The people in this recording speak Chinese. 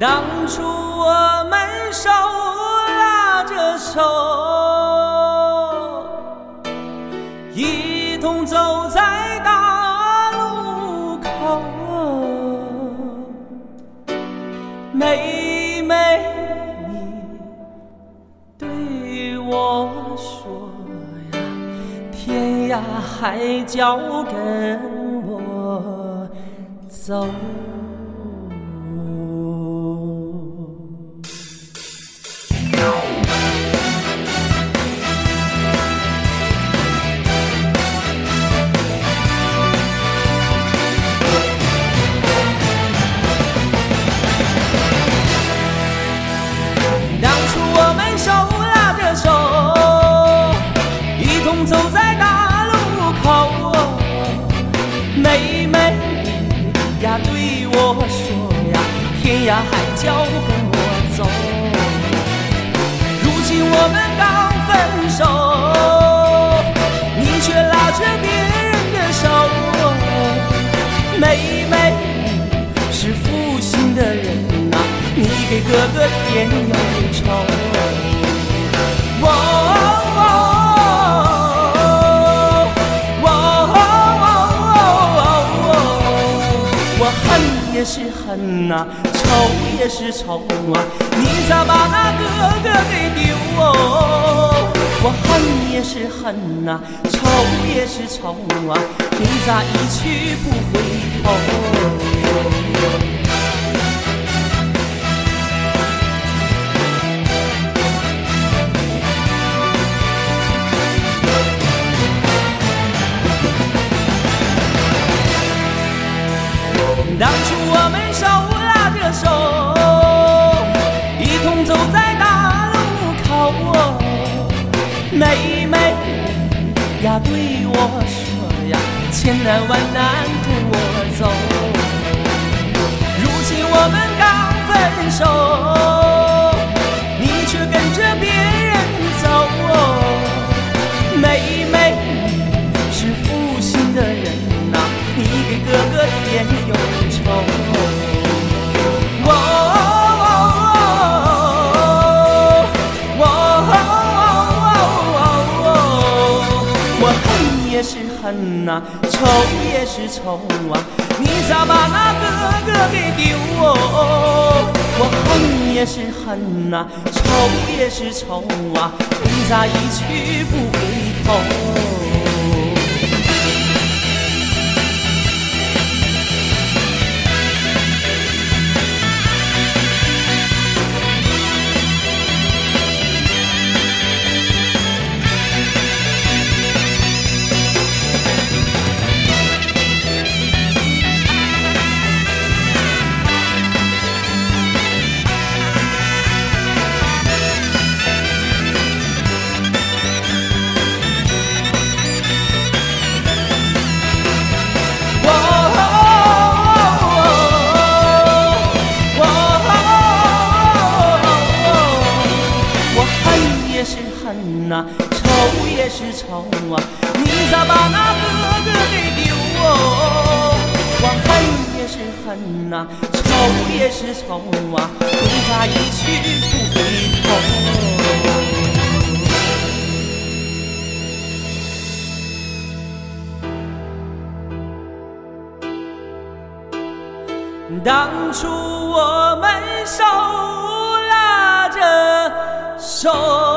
当初我们手拉着手，一同走在大路口。妹妹，你对我说呀，天涯海角跟我走。总走在大路口。妹妹呀，对我说呀，天涯海角跟我走。如今我们刚分手，你却拉着别人的手。妹妹是负心的人呐、你给哥哥添忧愁。我恨也是恨呐、愁也是愁啊，你咋把那哥哥给丢哦？我恨也是恨呐、愁也是愁啊，你咋一去不回头？千难万难跟我走。如今我们刚分手，你却跟着别人走。妹妹你是负心的人呐、你给哥哥添忧恨呐、愁也是愁啊，你咋把那哥哥给丢哦？我恨也是恨呐、愁也是愁啊，你咋一去不回也是恨呐、愁也是愁啊，你咋把那哥哥给丢哦？我恨也是恨呐、愁也是愁啊，你咋一去不回头？当初我们手拉着手。